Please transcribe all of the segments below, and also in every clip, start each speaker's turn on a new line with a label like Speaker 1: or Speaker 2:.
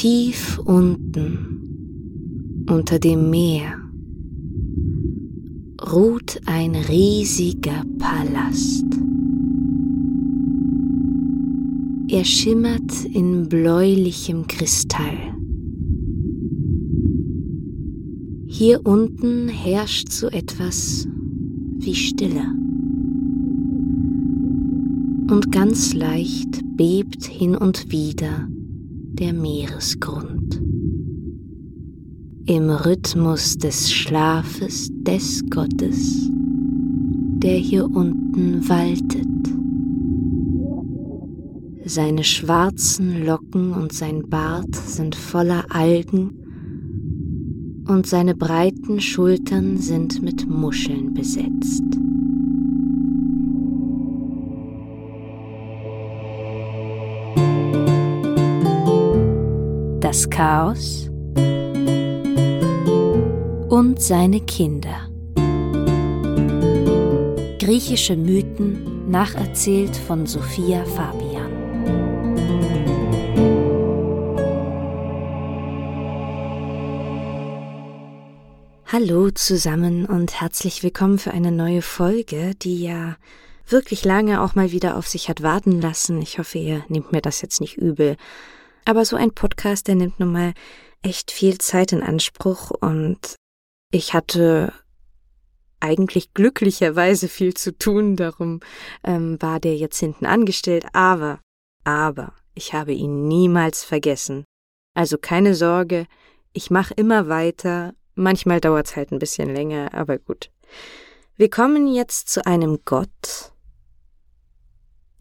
Speaker 1: Tief unten unter dem Meer ruht ein riesiger Palast. Er schimmert in bläulichem Kristall. Hier unten herrscht so etwas wie Stille. Und ganz leicht bebt hin und wieder der Meeresgrund. Im Rhythmus des Schlafes des Gottes, der hier unten waltet. Seine schwarzen Locken und sein Bart sind voller Algen und seine breiten Schultern sind mit Muscheln besetzt. Das Chaos und seine Kinder. Griechische Mythen nacherzählt von Sophia Fabian. Hallo zusammen und herzlich willkommen für eine neue Folge, die ja wirklich lange auch mal wieder auf sich hat warten lassen. Ich hoffe, ihr nehmt mir das jetzt nicht übel. Aber so ein Podcast, der nimmt nun mal echt viel Zeit in Anspruch und ich hatte eigentlich glücklicherweise viel zu tun, darum ähm, war der jetzt hinten angestellt, aber, aber, ich habe ihn niemals vergessen. Also keine Sorge, ich mache immer weiter Manchmal dauert es halt ein bisschen länger, aber gut. Wir kommen jetzt zu einem Gott,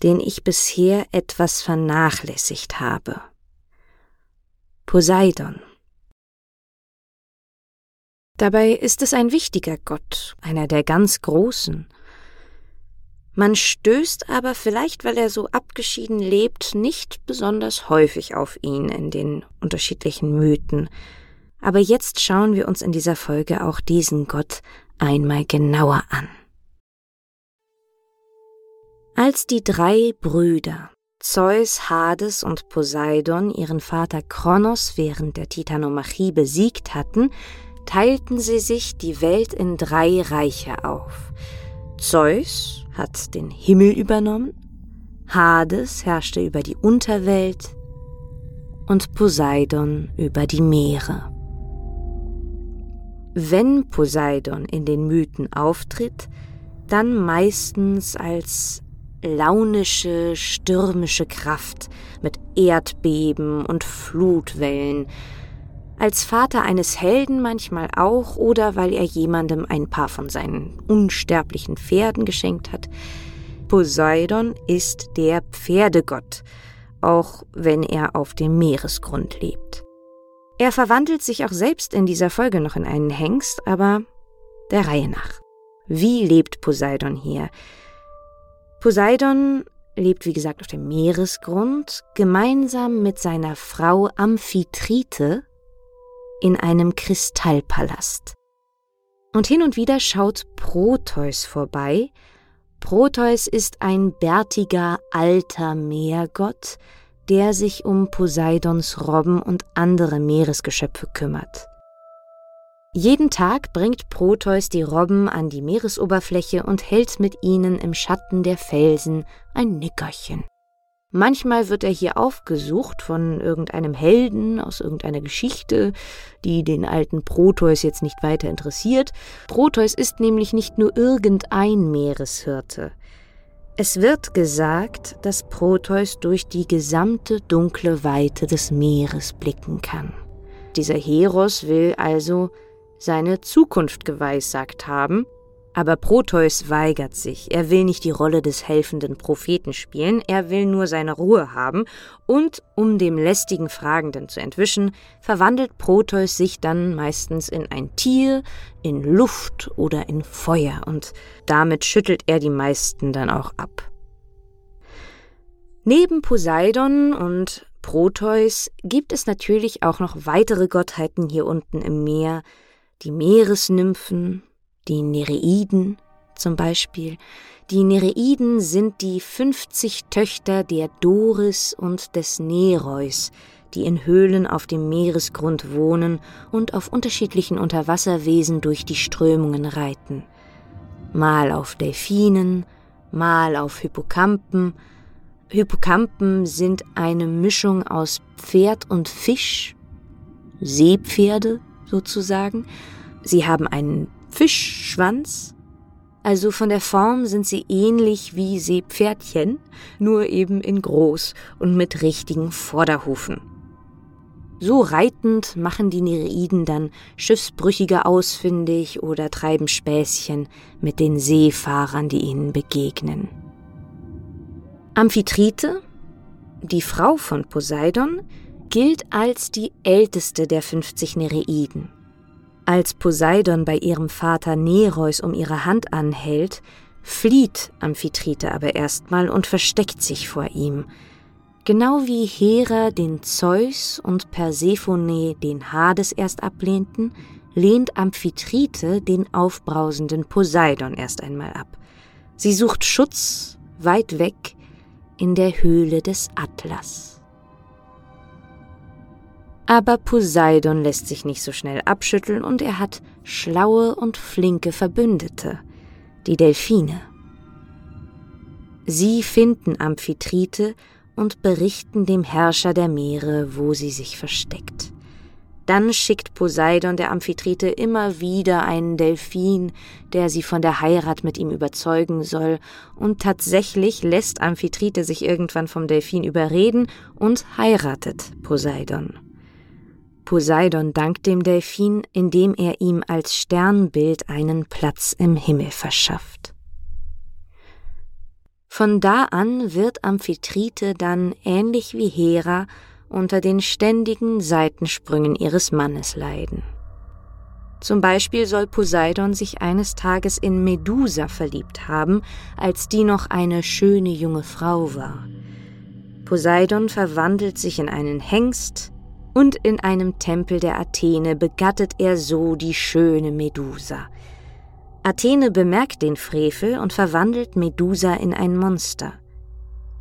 Speaker 1: den ich bisher etwas vernachlässigt habe. Poseidon. Dabei ist es ein wichtiger Gott, einer der ganz Großen. Man stößt aber vielleicht, weil er so abgeschieden lebt, nicht besonders häufig auf ihn in den unterschiedlichen Mythen, aber jetzt schauen wir uns in dieser Folge auch diesen Gott einmal genauer an. Als die drei Brüder Zeus, Hades und Poseidon ihren Vater Kronos während der Titanomachie besiegt hatten, teilten sie sich die Welt in drei Reiche auf. Zeus hat den Himmel übernommen, Hades herrschte über die Unterwelt und Poseidon über die Meere. Wenn Poseidon in den Mythen auftritt, dann meistens als launische, stürmische Kraft mit Erdbeben und Flutwellen, als Vater eines Helden manchmal auch oder weil er jemandem ein paar von seinen unsterblichen Pferden geschenkt hat. Poseidon ist der Pferdegott, auch wenn er auf dem Meeresgrund lebt. Er verwandelt sich auch selbst in dieser Folge noch in einen Hengst, aber der Reihe nach. Wie lebt Poseidon hier? Poseidon lebt, wie gesagt, auf dem Meeresgrund, gemeinsam mit seiner Frau Amphitrite in einem Kristallpalast. Und hin und wieder schaut Proteus vorbei. Proteus ist ein bärtiger alter Meergott, der sich um Poseidons Robben und andere Meeresgeschöpfe kümmert. Jeden Tag bringt Proteus die Robben an die Meeresoberfläche und hält mit ihnen im Schatten der Felsen ein Nickerchen. Manchmal wird er hier aufgesucht von irgendeinem Helden aus irgendeiner Geschichte, die den alten Proteus jetzt nicht weiter interessiert. Proteus ist nämlich nicht nur irgendein Meereshirte. Es wird gesagt, dass Proteus durch die gesamte dunkle Weite des Meeres blicken kann. Dieser Heros will also seine Zukunft geweissagt haben aber Proteus weigert sich. Er will nicht die Rolle des helfenden Propheten spielen, er will nur seine Ruhe haben, und um dem lästigen Fragenden zu entwischen, verwandelt Proteus sich dann meistens in ein Tier, in Luft oder in Feuer, und damit schüttelt er die meisten dann auch ab. Neben Poseidon und Proteus gibt es natürlich auch noch weitere Gottheiten hier unten im Meer, die Meeresnymphen, die Nereiden zum Beispiel. Die Nereiden sind die 50 Töchter der Doris und des Nereus, die in Höhlen auf dem Meeresgrund wohnen und auf unterschiedlichen Unterwasserwesen durch die Strömungen reiten. Mal auf Delfinen, mal auf Hippocampen. Hippocampen sind eine Mischung aus Pferd und Fisch, Seepferde sozusagen. Sie haben einen Fischschwanz, also von der Form sind sie ähnlich wie Seepferdchen, nur eben in groß und mit richtigen Vorderhufen. So reitend machen die Nereiden dann Schiffsbrüchige ausfindig oder treiben Späßchen mit den Seefahrern, die ihnen begegnen. Amphitrite, die Frau von Poseidon, gilt als die älteste der 50 Nereiden. Als Poseidon bei ihrem Vater Nereus um ihre Hand anhält, flieht Amphitrite aber erstmal und versteckt sich vor ihm – Genau wie Hera den Zeus und Persephone den Hades erst ablehnten, lehnt Amphitrite den aufbrausenden Poseidon erst einmal ab. Sie sucht Schutz weit weg in der Höhle des Atlas. Aber Poseidon lässt sich nicht so schnell abschütteln und er hat schlaue und flinke Verbündete, die Delfine. Sie finden Amphitrite und berichten dem Herrscher der Meere, wo sie sich versteckt. Dann schickt Poseidon der Amphitrite immer wieder einen Delphin, der sie von der Heirat mit ihm überzeugen soll, und tatsächlich lässt Amphitrite sich irgendwann vom Delphin überreden und heiratet Poseidon. Poseidon dankt dem Delphin, indem er ihm als Sternbild einen Platz im Himmel verschafft. Von da an wird Amphitrite dann ähnlich wie Hera unter den ständigen Seitensprüngen ihres Mannes leiden. Zum Beispiel soll Poseidon sich eines Tages in Medusa verliebt haben, als die noch eine schöne junge Frau war. Poseidon verwandelt sich in einen Hengst, und in einem Tempel der Athene begattet er so die schöne Medusa, Athene bemerkt den Frevel und verwandelt Medusa in ein Monster.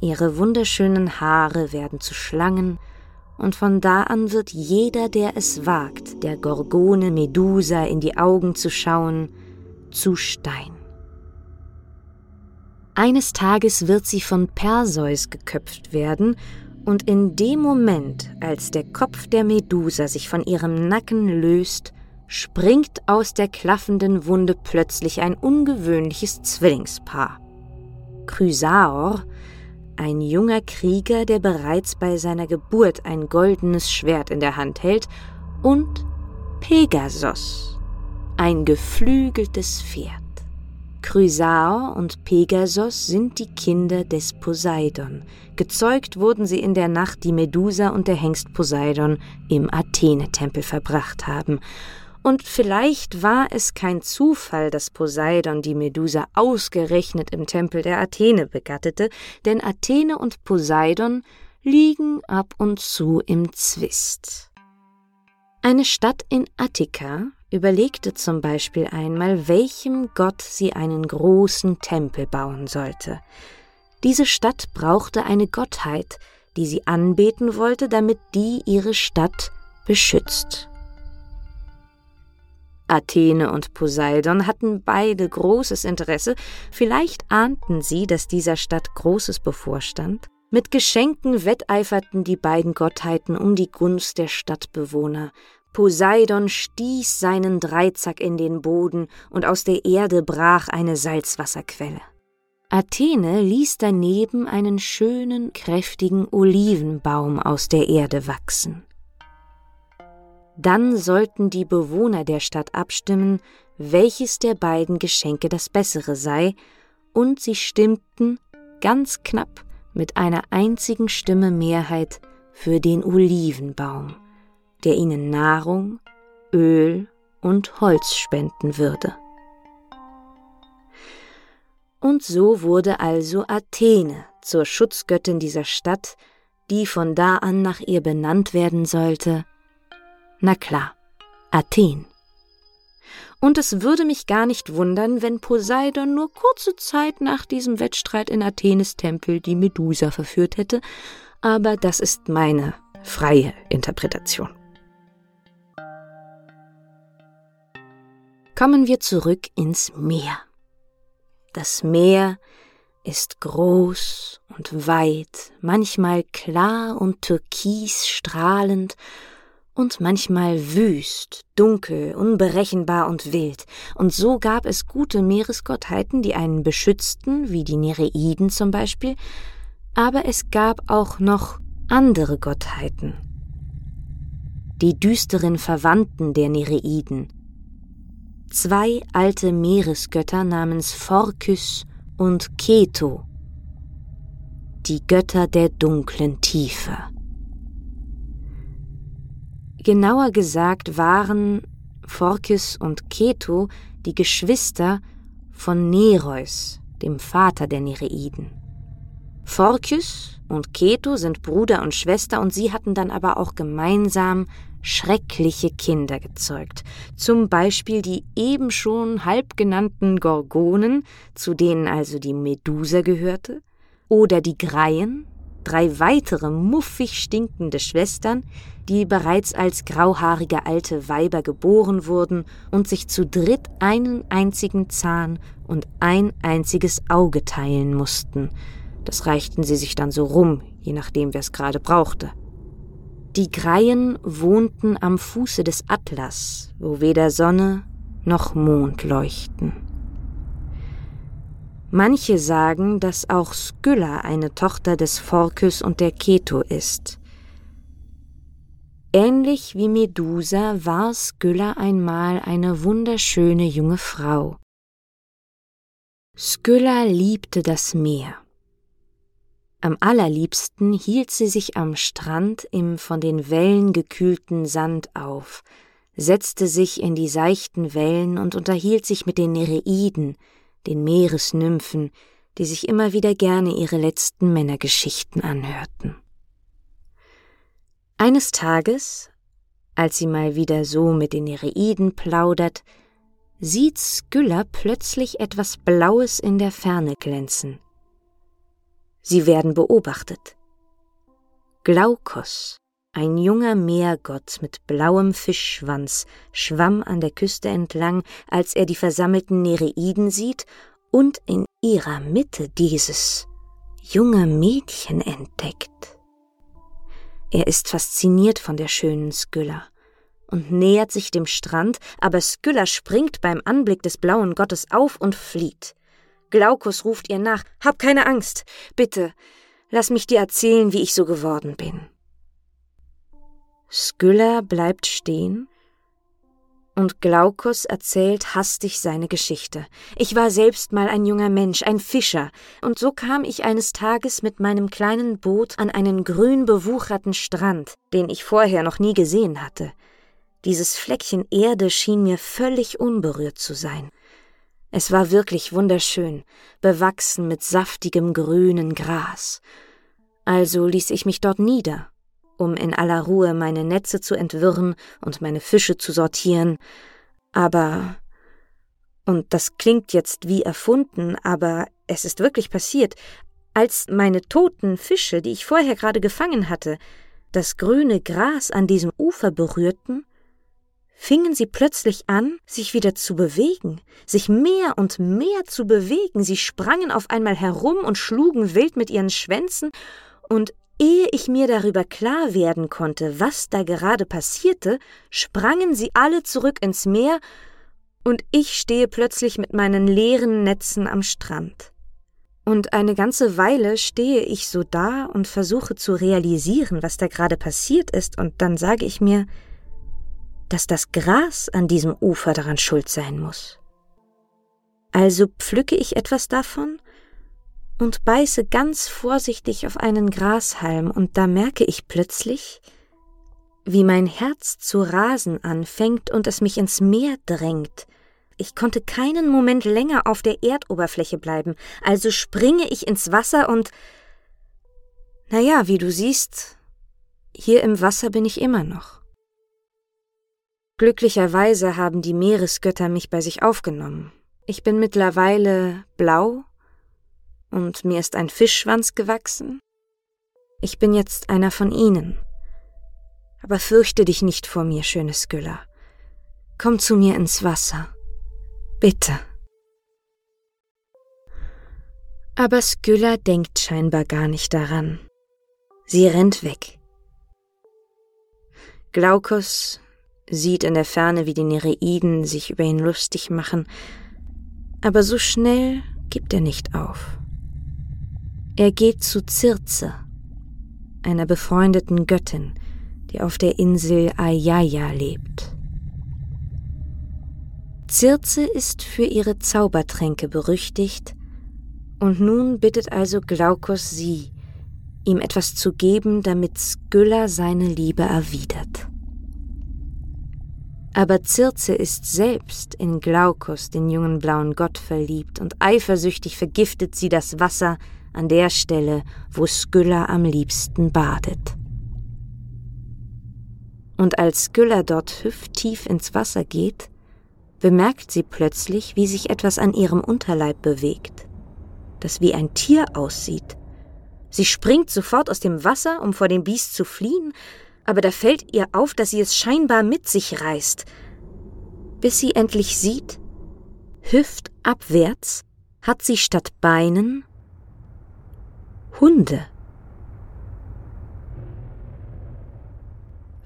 Speaker 1: Ihre wunderschönen Haare werden zu Schlangen, und von da an wird jeder, der es wagt, der Gorgone Medusa in die Augen zu schauen, zu Stein. Eines Tages wird sie von Perseus geköpft werden, und in dem Moment, als der Kopf der Medusa sich von ihrem Nacken löst, springt aus der klaffenden Wunde plötzlich ein ungewöhnliches Zwillingspaar. Chrysaor, ein junger Krieger, der bereits bei seiner Geburt ein goldenes Schwert in der Hand hält, und Pegasos, ein geflügeltes Pferd. Chrysaor und Pegasos sind die Kinder des Poseidon. Gezeugt wurden sie in der Nacht, die Medusa und der Hengst Poseidon im Athene-Tempel verbracht haben. Und vielleicht war es kein Zufall, dass Poseidon die Medusa ausgerechnet im Tempel der Athene begattete, denn Athene und Poseidon liegen ab und zu im Zwist. Eine Stadt in Attika überlegte zum Beispiel einmal, welchem Gott sie einen großen Tempel bauen sollte. Diese Stadt brauchte eine Gottheit, die sie anbeten wollte, damit die ihre Stadt beschützt. Athene und Poseidon hatten beide großes Interesse, vielleicht ahnten sie, dass dieser Stadt Großes bevorstand. Mit Geschenken wetteiferten die beiden Gottheiten um die Gunst der Stadtbewohner. Poseidon stieß seinen Dreizack in den Boden, und aus der Erde brach eine Salzwasserquelle. Athene ließ daneben einen schönen, kräftigen Olivenbaum aus der Erde wachsen. Dann sollten die Bewohner der Stadt abstimmen, welches der beiden Geschenke das bessere sei, und sie stimmten ganz knapp mit einer einzigen Stimme Mehrheit für den Olivenbaum, der ihnen Nahrung, Öl und Holz spenden würde. Und so wurde also Athene zur Schutzgöttin dieser Stadt, die von da an nach ihr benannt werden sollte, na klar, Athen. Und es würde mich gar nicht wundern, wenn Poseidon nur kurze Zeit nach diesem Wettstreit in Athenes Tempel die Medusa verführt hätte, aber das ist meine freie Interpretation. Kommen wir zurück ins Meer. Das Meer ist groß und weit, manchmal klar und türkis strahlend und manchmal wüst, dunkel, unberechenbar und wild, und so gab es gute Meeresgottheiten, die einen beschützten, wie die Nereiden zum Beispiel, aber es gab auch noch andere Gottheiten. Die düsteren Verwandten der Nereiden. Zwei alte Meeresgötter namens Phorkys und Keto, die Götter der dunklen Tiefe. Genauer gesagt waren Phorkys und Keto die Geschwister von Nereus, dem Vater der Nereiden. Phorkys und Keto sind Bruder und Schwester und sie hatten dann aber auch gemeinsam schreckliche Kinder gezeugt, zum Beispiel die eben schon halb genannten Gorgonen, zu denen also die Medusa gehörte, oder die Greien, drei weitere muffig stinkende Schwestern, die bereits als grauhaarige alte Weiber geboren wurden und sich zu dritt einen einzigen Zahn und ein einziges Auge teilen mussten, das reichten sie sich dann so rum, je nachdem, wer es gerade brauchte. Die Greien wohnten am Fuße des Atlas, wo weder Sonne noch Mond leuchten. Manche sagen, dass auch Skylla eine Tochter des Phorkys und der Keto ist. Ähnlich wie Medusa war Skylla einmal eine wunderschöne junge Frau. Skylla liebte das Meer. Am allerliebsten hielt sie sich am Strand im von den Wellen gekühlten Sand auf, setzte sich in die seichten Wellen und unterhielt sich mit den Nereiden, den Meeresnymphen, die sich immer wieder gerne ihre letzten Männergeschichten anhörten. Eines Tages, als sie mal wieder so mit den Nereiden plaudert, sieht Skylla plötzlich etwas Blaues in der Ferne glänzen. Sie werden beobachtet. Glaukos, ein junger Meergott mit blauem Fischschwanz, schwamm an der Küste entlang, als er die versammelten Nereiden sieht und in ihrer Mitte dieses junge Mädchen entdeckt. Er ist fasziniert von der schönen Skylla und nähert sich dem Strand, aber Skylla springt beim Anblick des blauen Gottes auf und flieht. Glaukus ruft ihr nach. Hab keine Angst. Bitte, lass mich dir erzählen, wie ich so geworden bin. Skylla bleibt stehen und Glaukus erzählt hastig seine Geschichte. Ich war selbst mal ein junger Mensch, ein Fischer, und so kam ich eines Tages mit meinem kleinen Boot an einen grün bewucherten Strand, den ich vorher noch nie gesehen hatte. Dieses Fleckchen Erde schien mir völlig unberührt zu sein. Es war wirklich wunderschön, bewachsen mit saftigem grünen Gras. Also ließ ich mich dort nieder, um in aller Ruhe meine Netze zu entwirren und meine Fische zu sortieren. Aber und das klingt jetzt wie erfunden, aber es ist wirklich passiert, als meine toten Fische, die ich vorher gerade gefangen hatte, das grüne Gras an diesem Ufer berührten, fingen sie plötzlich an, sich wieder zu bewegen, sich mehr und mehr zu bewegen, sie sprangen auf einmal herum und schlugen wild mit ihren Schwänzen, und ehe ich mir darüber klar werden konnte, was da gerade passierte, sprangen sie alle zurück ins Meer, und ich stehe plötzlich mit meinen leeren Netzen am Strand. Und eine ganze Weile stehe ich so da und versuche zu realisieren, was da gerade passiert ist, und dann sage ich mir, dass das Gras an diesem Ufer daran schuld sein muss. Also pflücke ich etwas davon und beiße ganz vorsichtig auf einen Grashalm, und da merke ich plötzlich, wie mein Herz zu rasen anfängt und es mich ins Meer drängt. Ich konnte keinen Moment länger auf der Erdoberfläche bleiben, also springe ich ins Wasser und na ja, wie du siehst, hier im Wasser bin ich immer noch. Glücklicherweise haben die Meeresgötter mich bei sich aufgenommen. Ich bin mittlerweile blau und mir ist ein Fischschwanz gewachsen. Ich bin jetzt einer von ihnen Aber fürchte dich nicht vor mir, schöne Skylla. Komm zu mir ins Wasser. Bitte. Aber Skylla denkt scheinbar gar nicht daran. Sie rennt weg. Glaukos sieht in der Ferne, wie die Nereiden sich über ihn lustig machen, aber so schnell gibt er nicht auf. Er geht zu Circe, einer befreundeten Göttin, die auf der Insel Ayaya lebt. Circe ist für ihre Zaubertränke berüchtigt, und nun bittet also Glaukos sie, ihm etwas zu geben, damit Skylla seine Liebe erwidert. Aber Circe ist selbst in Glaukos, den jungen blauen Gott, verliebt, und eifersüchtig vergiftet sie das Wasser an der Stelle, wo Skylla am liebsten badet. Und als Skylla dort hüfttief ins Wasser geht, bemerkt sie plötzlich, wie sich etwas an ihrem Unterleib bewegt, das wie ein Tier aussieht. Sie springt sofort aus dem Wasser, um vor dem Biest zu fliehen, aber da fällt ihr auf, dass sie es scheinbar mit sich reißt, bis sie endlich sieht, hüftabwärts hat sie statt Beinen Hunde.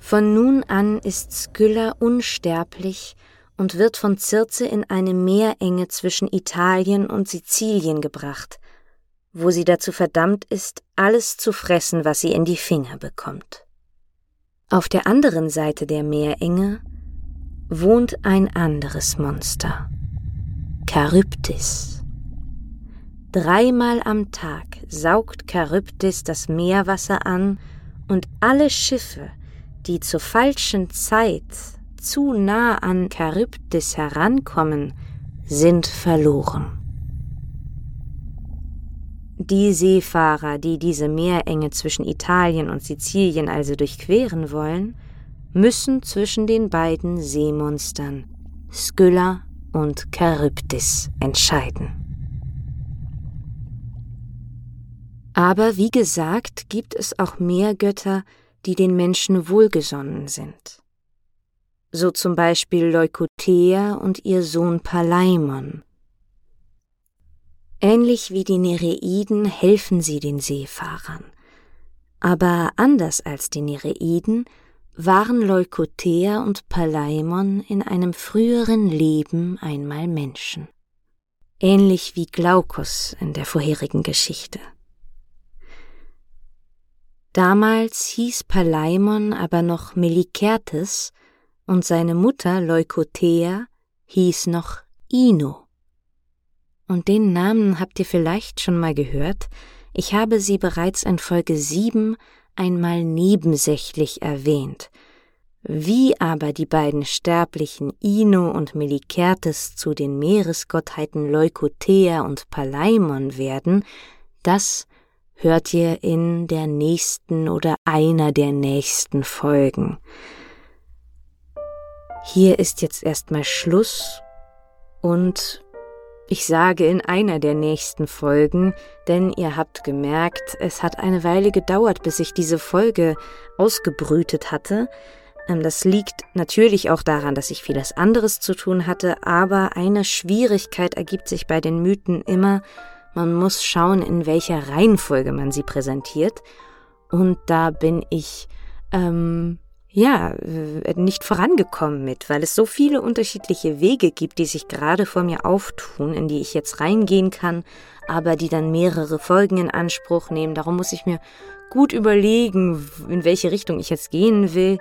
Speaker 1: Von nun an ist Skylla unsterblich und wird von Circe in eine Meerenge zwischen Italien und Sizilien gebracht, wo sie dazu verdammt ist, alles zu fressen, was sie in die Finger bekommt. Auf der anderen Seite der Meerenge wohnt ein anderes Monster, Charybdis. Dreimal am Tag saugt Charybdis das Meerwasser an und alle Schiffe, die zur falschen Zeit zu nah an Charybdis herankommen, sind verloren. Die Seefahrer, die diese Meerenge zwischen Italien und Sizilien also durchqueren wollen, müssen zwischen den beiden Seemonstern Skylla und Charybdis entscheiden. Aber wie gesagt, gibt es auch mehr Götter, die den Menschen wohlgesonnen sind so zum Beispiel Leukothea und ihr Sohn Palaimon. Ähnlich wie die Nereiden helfen sie den Seefahrern. Aber anders als die Nereiden waren Leukothea und Palaimon in einem früheren Leben einmal Menschen. Ähnlich wie Glaukos in der vorherigen Geschichte. Damals hieß Palaimon aber noch Melikertes und seine Mutter Leukothea hieß noch Ino. Und den Namen habt ihr vielleicht schon mal gehört, ich habe sie bereits in Folge 7 einmal nebensächlich erwähnt. Wie aber die beiden Sterblichen Ino und Melikertes zu den Meeresgottheiten Leukothea und Palaimon werden, das hört ihr in der nächsten oder einer der nächsten Folgen. Hier ist jetzt erstmal Schluss und ich sage in einer der nächsten Folgen, denn ihr habt gemerkt, es hat eine Weile gedauert, bis ich diese Folge ausgebrütet hatte. Ähm, das liegt natürlich auch daran, dass ich vieles anderes zu tun hatte, aber eine Schwierigkeit ergibt sich bei den Mythen immer, man muss schauen, in welcher Reihenfolge man sie präsentiert. Und da bin ich ähm, ja, äh, nicht vorangekommen mit, weil es so viele unterschiedliche Wege gibt, die sich gerade vor mir auftun, in die ich jetzt reingehen kann, aber die dann mehrere Folgen in Anspruch nehmen. Darum muss ich mir gut überlegen, in welche Richtung ich jetzt gehen will.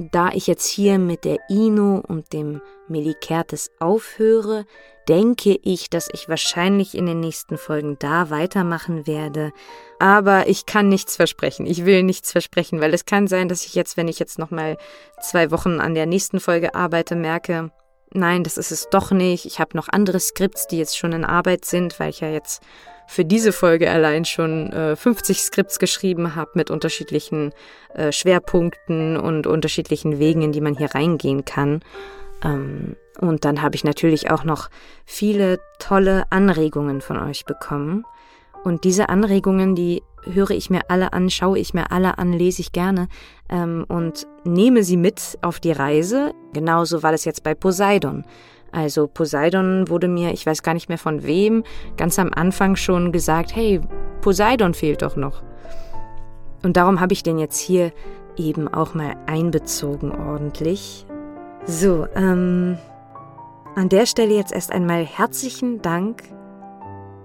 Speaker 1: Da ich jetzt hier mit der Ino und dem Melikertes aufhöre, denke ich, dass ich wahrscheinlich in den nächsten Folgen da weitermachen werde. Aber ich kann nichts versprechen. Ich will nichts versprechen, weil es kann sein, dass ich jetzt, wenn ich jetzt nochmal zwei Wochen an der nächsten Folge arbeite, merke, nein, das ist es doch nicht. Ich habe noch andere Skripts, die jetzt schon in Arbeit sind, weil ich ja jetzt für diese Folge allein schon äh, 50 Skripts geschrieben habe mit unterschiedlichen äh, Schwerpunkten und unterschiedlichen Wegen, in die man hier reingehen kann. Ähm, und dann habe ich natürlich auch noch viele tolle Anregungen von euch bekommen. Und diese Anregungen, die höre ich mir alle an, schaue ich mir alle an, lese ich gerne ähm, und nehme sie mit auf die Reise. Genauso war das jetzt bei Poseidon. Also Poseidon wurde mir, ich weiß gar nicht mehr von wem, ganz am Anfang schon gesagt, hey, Poseidon fehlt doch noch. Und darum habe ich den jetzt hier eben auch mal einbezogen ordentlich. So, ähm, an der Stelle jetzt erst einmal herzlichen Dank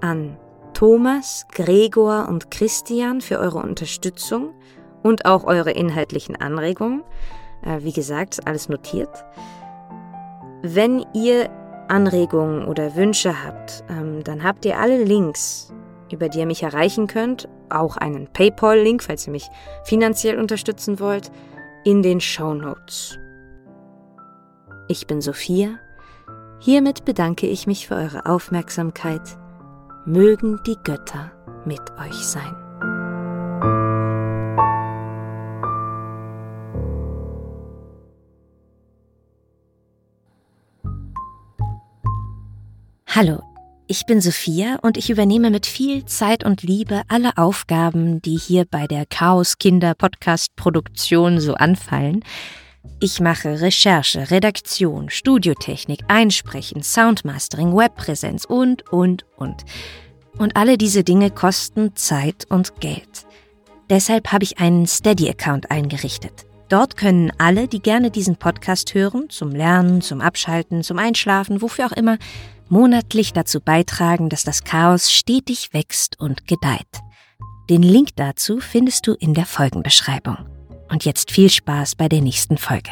Speaker 1: an Thomas, Gregor und Christian für eure Unterstützung und auch eure inhaltlichen Anregungen. Äh, wie gesagt, alles notiert. Wenn ihr Anregungen oder Wünsche habt, ähm, dann habt ihr alle Links, über die ihr mich erreichen könnt, auch einen PayPal-Link, falls ihr mich finanziell unterstützen wollt, in den Show Notes. Ich bin Sophia. Hiermit bedanke ich mich für eure Aufmerksamkeit. Mögen die Götter mit euch sein. Hallo, ich bin Sophia und ich übernehme mit viel Zeit und Liebe alle Aufgaben, die hier bei der Chaos Kinder Podcast Produktion so anfallen. Ich mache Recherche, Redaktion, Studiotechnik, Einsprechen, Soundmastering, Webpräsenz und, und, und. Und alle diese Dinge kosten Zeit und Geld. Deshalb habe ich einen Steady-Account eingerichtet. Dort können alle, die gerne diesen Podcast hören, zum Lernen, zum Abschalten, zum Einschlafen, wofür auch immer, monatlich dazu beitragen, dass das Chaos stetig wächst und gedeiht. Den Link dazu findest du in der Folgenbeschreibung. Und jetzt viel Spaß bei der nächsten Folge.